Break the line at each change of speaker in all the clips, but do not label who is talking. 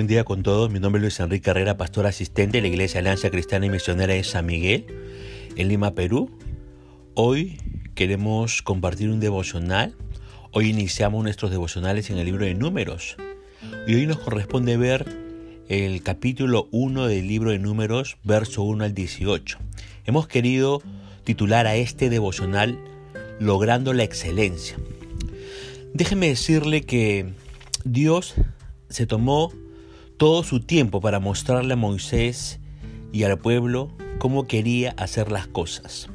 Buen día con todos. Mi nombre es Luis Enrique Herrera, pastor asistente de la Iglesia Alianza Cristiana y Misionera de San Miguel, en Lima, Perú. Hoy queremos compartir un devocional. Hoy iniciamos nuestros devocionales en el libro de Números. Y hoy nos corresponde ver el capítulo 1 del libro de Números, verso 1 al 18. Hemos querido titular a este devocional Logrando la excelencia. Déjeme decirle que Dios se tomó todo su tiempo para mostrarle a Moisés y al pueblo cómo quería hacer las cosas.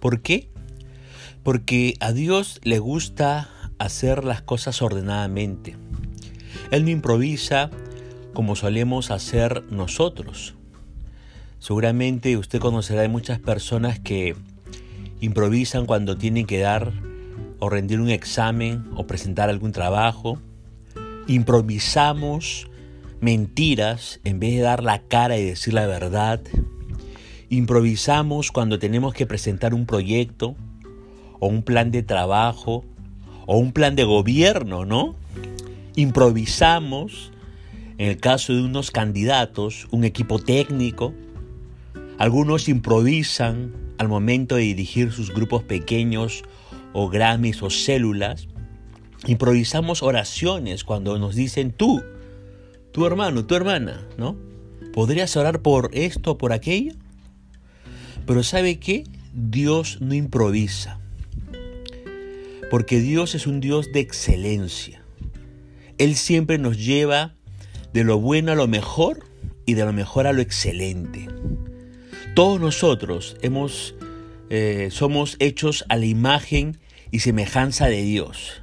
¿Por qué? Porque a Dios le gusta hacer las cosas ordenadamente. Él no improvisa como solemos hacer nosotros. Seguramente usted conocerá de muchas personas que improvisan cuando tienen que dar o rendir un examen o presentar algún trabajo. Improvisamos mentiras en vez de dar la cara y decir la verdad. Improvisamos cuando tenemos que presentar un proyecto o un plan de trabajo o un plan de gobierno, ¿no? Improvisamos en el caso de unos candidatos, un equipo técnico. Algunos improvisan al momento de dirigir sus grupos pequeños o Grammys o células. Improvisamos oraciones cuando nos dicen tú, tu hermano, tu hermana, ¿no? ¿Podrías orar por esto o por aquello? Pero ¿sabe qué? Dios no improvisa. Porque Dios es un Dios de excelencia. Él siempre nos lleva de lo bueno a lo mejor y de lo mejor a lo excelente. Todos nosotros hemos, eh, somos hechos a la imagen y semejanza de Dios.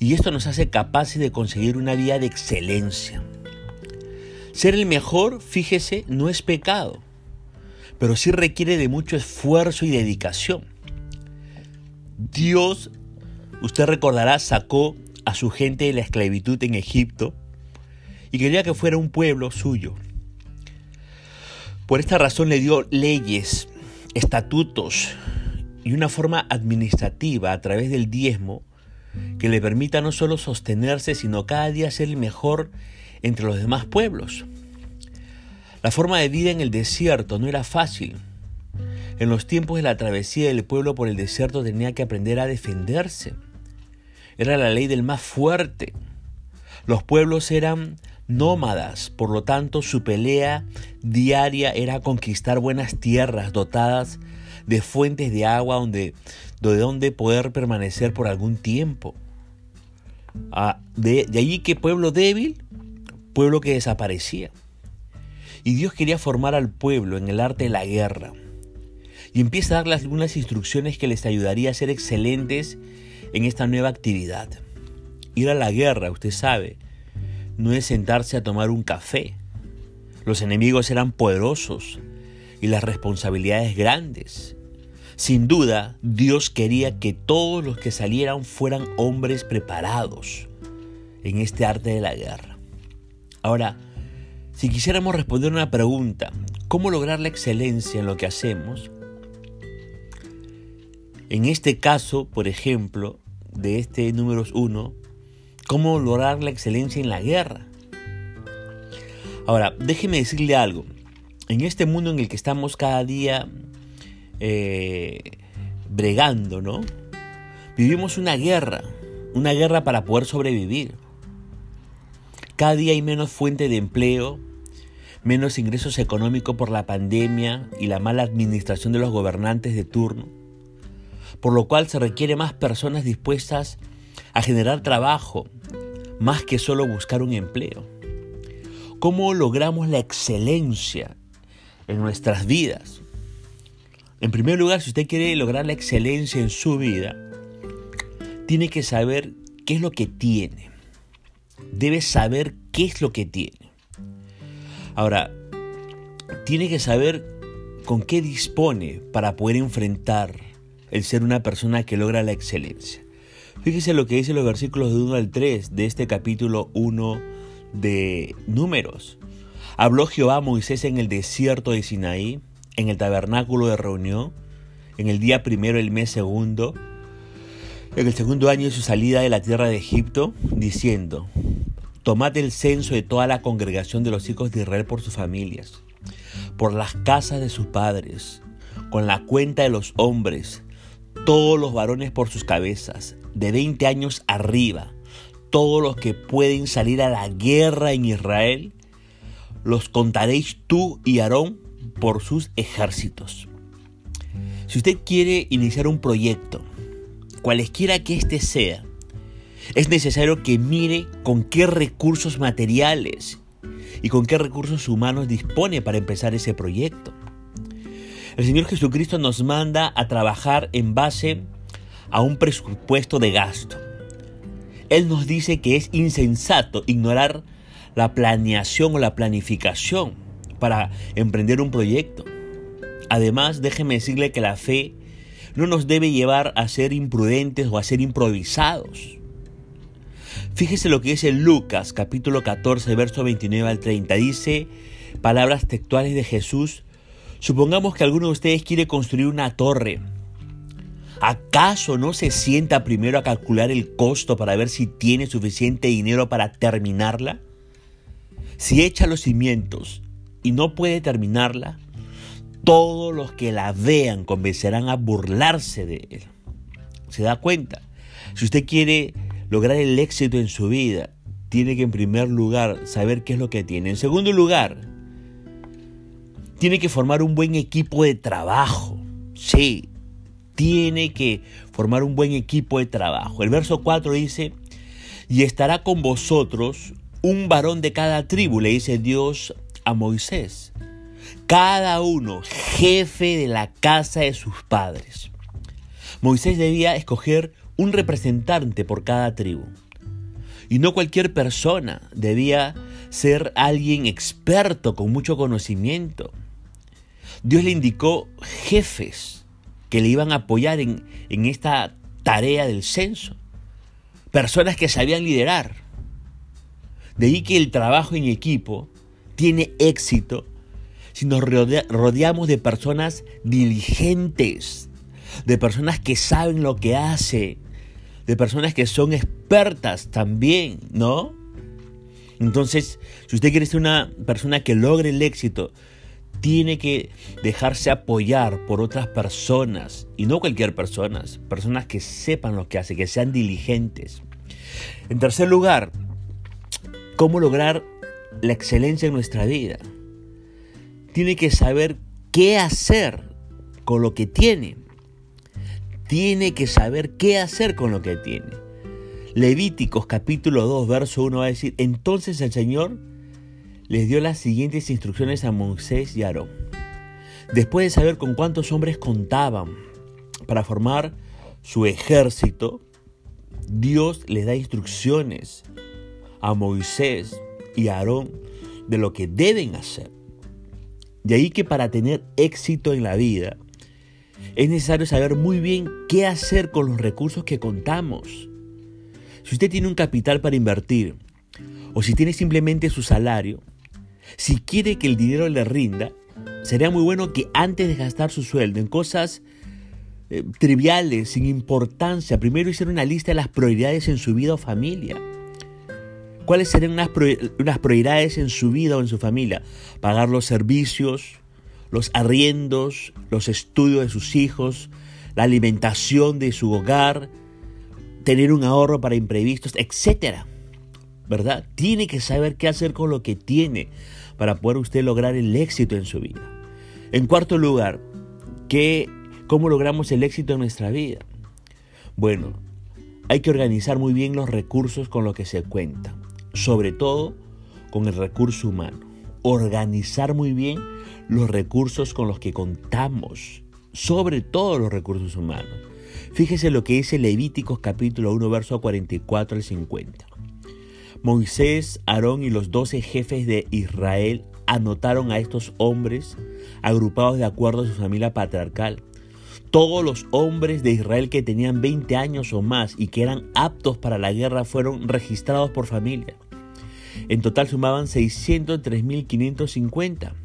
Y esto nos hace capaces de conseguir una vida de excelencia. Ser el mejor, fíjese, no es pecado, pero sí requiere de mucho esfuerzo y dedicación. Dios, usted recordará, sacó a su gente de la esclavitud en Egipto y quería que fuera un pueblo suyo. Por esta razón le dio leyes, estatutos y una forma administrativa a través del diezmo que le permita no solo sostenerse, sino cada día ser el mejor entre los demás pueblos. La forma de vida en el desierto no era fácil. En los tiempos de la travesía del pueblo por el desierto tenía que aprender a defenderse. Era la ley del más fuerte. Los pueblos eran nómadas, por lo tanto su pelea diaria era conquistar buenas tierras dotadas de fuentes de agua donde, de donde poder permanecer por algún tiempo. Ah, de, de allí que pueblo débil pueblo que desaparecía. Y Dios quería formar al pueblo en el arte de la guerra. Y empieza a darles algunas instrucciones que les ayudaría a ser excelentes en esta nueva actividad. Ir a la guerra, usted sabe, no es sentarse a tomar un café. Los enemigos eran poderosos y las responsabilidades grandes. Sin duda, Dios quería que todos los que salieran fueran hombres preparados en este arte de la guerra. Ahora, si quisiéramos responder una pregunta, ¿cómo lograr la excelencia en lo que hacemos? En este caso, por ejemplo, de este número uno, ¿cómo lograr la excelencia en la guerra? Ahora, déjeme decirle algo. En este mundo en el que estamos cada día eh, bregando, ¿no? Vivimos una guerra, una guerra para poder sobrevivir. Cada día hay menos fuente de empleo, menos ingresos económicos por la pandemia y la mala administración de los gobernantes de turno, por lo cual se requiere más personas dispuestas a generar trabajo, más que solo buscar un empleo. ¿Cómo logramos la excelencia en nuestras vidas? En primer lugar, si usted quiere lograr la excelencia en su vida, tiene que saber qué es lo que tiene debe saber qué es lo que tiene. Ahora, tiene que saber con qué dispone para poder enfrentar el ser una persona que logra la excelencia. Fíjese lo que dice los versículos de 1 al 3 de este capítulo 1 de Números. Habló Jehová a Moisés en el desierto de Sinaí, en el tabernáculo de reunión, en el día primero del mes segundo, en el segundo año de su salida de la tierra de Egipto, diciendo, tomad el censo de toda la congregación de los hijos de Israel por sus familias, por las casas de sus padres, con la cuenta de los hombres, todos los varones por sus cabezas, de 20 años arriba, todos los que pueden salir a la guerra en Israel, los contaréis tú y Aarón por sus ejércitos. Si usted quiere iniciar un proyecto, cualesquiera que éste sea, es necesario que mire con qué recursos materiales y con qué recursos humanos dispone para empezar ese proyecto. El Señor Jesucristo nos manda a trabajar en base a un presupuesto de gasto. Él nos dice que es insensato ignorar la planeación o la planificación para emprender un proyecto. Además, déjeme decirle que la fe no nos debe llevar a ser imprudentes o a ser improvisados. Fíjese lo que dice Lucas capítulo 14, verso 29 al 30. Dice palabras textuales de Jesús. Supongamos que alguno de ustedes quiere construir una torre. ¿Acaso no se sienta primero a calcular el costo para ver si tiene suficiente dinero para terminarla? Si echa los cimientos y no puede terminarla, todos los que la vean convencerán a burlarse de él. ¿Se da cuenta? Si usted quiere lograr el éxito en su vida, tiene que en primer lugar saber qué es lo que tiene. En segundo lugar, tiene que formar un buen equipo de trabajo. Sí, tiene que formar un buen equipo de trabajo. El verso 4 dice, y estará con vosotros un varón de cada tribu, le dice Dios a Moisés cada uno jefe de la casa de sus padres. Moisés debía escoger un representante por cada tribu. Y no cualquier persona, debía ser alguien experto con mucho conocimiento. Dios le indicó jefes que le iban a apoyar en, en esta tarea del censo. Personas que sabían liderar. De ahí que el trabajo en equipo tiene éxito si nos rodeamos de personas diligentes, de personas que saben lo que hace, de personas que son expertas también, ¿no? Entonces, si usted quiere ser una persona que logre el éxito, tiene que dejarse apoyar por otras personas, y no cualquier persona, personas que sepan lo que hace, que sean diligentes. En tercer lugar, ¿cómo lograr la excelencia en nuestra vida? tiene que saber qué hacer con lo que tiene. Tiene que saber qué hacer con lo que tiene. Levíticos capítulo 2, verso 1 va a decir, entonces el Señor les dio las siguientes instrucciones a Moisés y Aarón. Después de saber con cuántos hombres contaban para formar su ejército, Dios les da instrucciones a Moisés y Aarón de lo que deben hacer. De ahí que para tener éxito en la vida es necesario saber muy bien qué hacer con los recursos que contamos. Si usted tiene un capital para invertir o si tiene simplemente su salario, si quiere que el dinero le rinda, sería muy bueno que antes de gastar su sueldo en cosas eh, triviales, sin importancia, primero hiciera una lista de las prioridades en su vida o familia. ¿Cuáles serían unas, prioridades en su vida o en su familia? Pagar los servicios, los arriendos, los estudios de sus hijos, la alimentación de su hogar, tener un ahorro para imprevistos, etc. ¿Verdad? Tiene que saber qué hacer con lo que tiene para poder usted lograr el éxito en su vida. En cuarto lugar, ¿qué, ¿cómo logramos el éxito en nuestra vida? Bueno, hay que organizar muy bien los recursos con los que se cuenta sobre todo con el recurso humano. Organizar muy bien los recursos con los que contamos, sobre todo los recursos humanos. Fíjese lo que dice Levíticos capítulo 1, verso 44 al 50. Moisés, Aarón y los doce jefes de Israel anotaron a estos hombres agrupados de acuerdo a su familia patriarcal todos los hombres de Israel que tenían 20 años o más y que eran aptos para la guerra fueron registrados por familia. En total sumaban 603.550.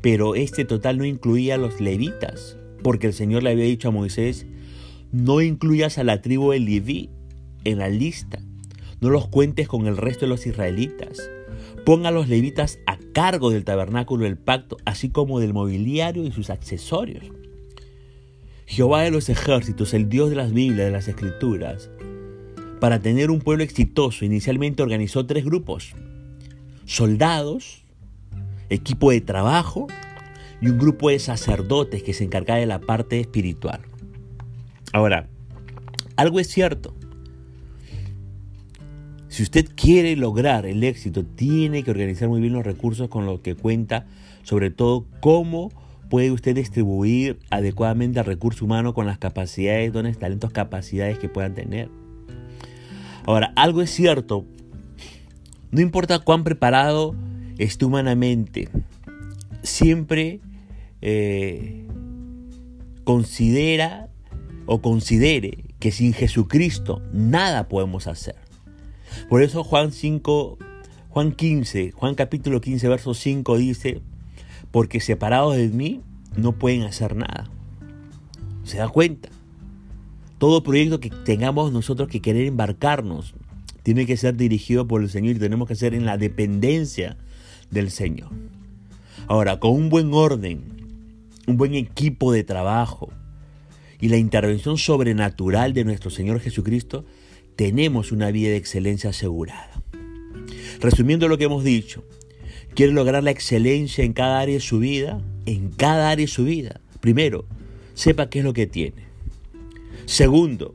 Pero este total no incluía a los levitas, porque el Señor le había dicho a Moisés, no incluyas a la tribu de Leví en la lista. no los cuentes con el resto de los israelitas. Ponga a los levitas a cargo del tabernáculo del pacto, así como del mobiliario y sus accesorios. Jehová de los ejércitos, el Dios de las Biblias, de las Escrituras, para tener un pueblo exitoso, inicialmente organizó tres grupos. Soldados, equipo de trabajo y un grupo de sacerdotes que se encargaba de la parte espiritual. Ahora, algo es cierto. Si usted quiere lograr el éxito, tiene que organizar muy bien los recursos con los que cuenta, sobre todo cómo puede usted distribuir adecuadamente el recurso humano con las capacidades, dones, talentos, capacidades que puedan tener. Ahora, algo es cierto, no importa cuán preparado esté humanamente, siempre eh, considera o considere que sin Jesucristo nada podemos hacer. Por eso Juan 5, Juan 15, Juan capítulo 15, verso 5 dice, porque separados de mí no pueden hacer nada. ¿Se da cuenta? Todo proyecto que tengamos nosotros que querer embarcarnos tiene que ser dirigido por el Señor y tenemos que ser en la dependencia del Señor. Ahora, con un buen orden, un buen equipo de trabajo y la intervención sobrenatural de nuestro Señor Jesucristo, tenemos una vida de excelencia asegurada. Resumiendo lo que hemos dicho, ¿quiere lograr la excelencia en cada área de su vida? En cada área de su vida. Primero, sepa qué es lo que tiene. Segundo,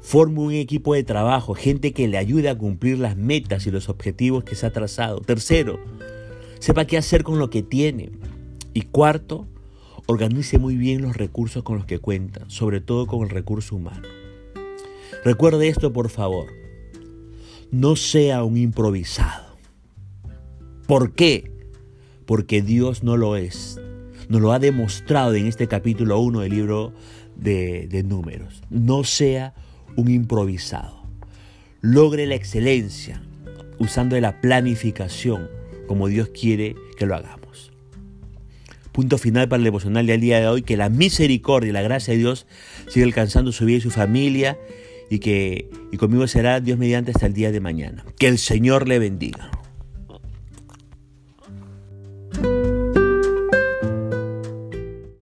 forme un equipo de trabajo, gente que le ayude a cumplir las metas y los objetivos que se ha trazado. Tercero, sepa qué hacer con lo que tiene. Y cuarto, organice muy bien los recursos con los que cuenta, sobre todo con el recurso humano. Recuerde esto, por favor. No sea un improvisado. ¿Por qué? Porque Dios no lo es. Nos lo ha demostrado en este capítulo 1 del libro de, de números. No sea un improvisado. Logre la excelencia usando la planificación como Dios quiere que lo hagamos. Punto final para el devocional del día de hoy, que la misericordia y la gracia de Dios siga alcanzando su vida y su familia y que y conmigo será Dios mediante hasta el día de mañana. Que el Señor le bendiga.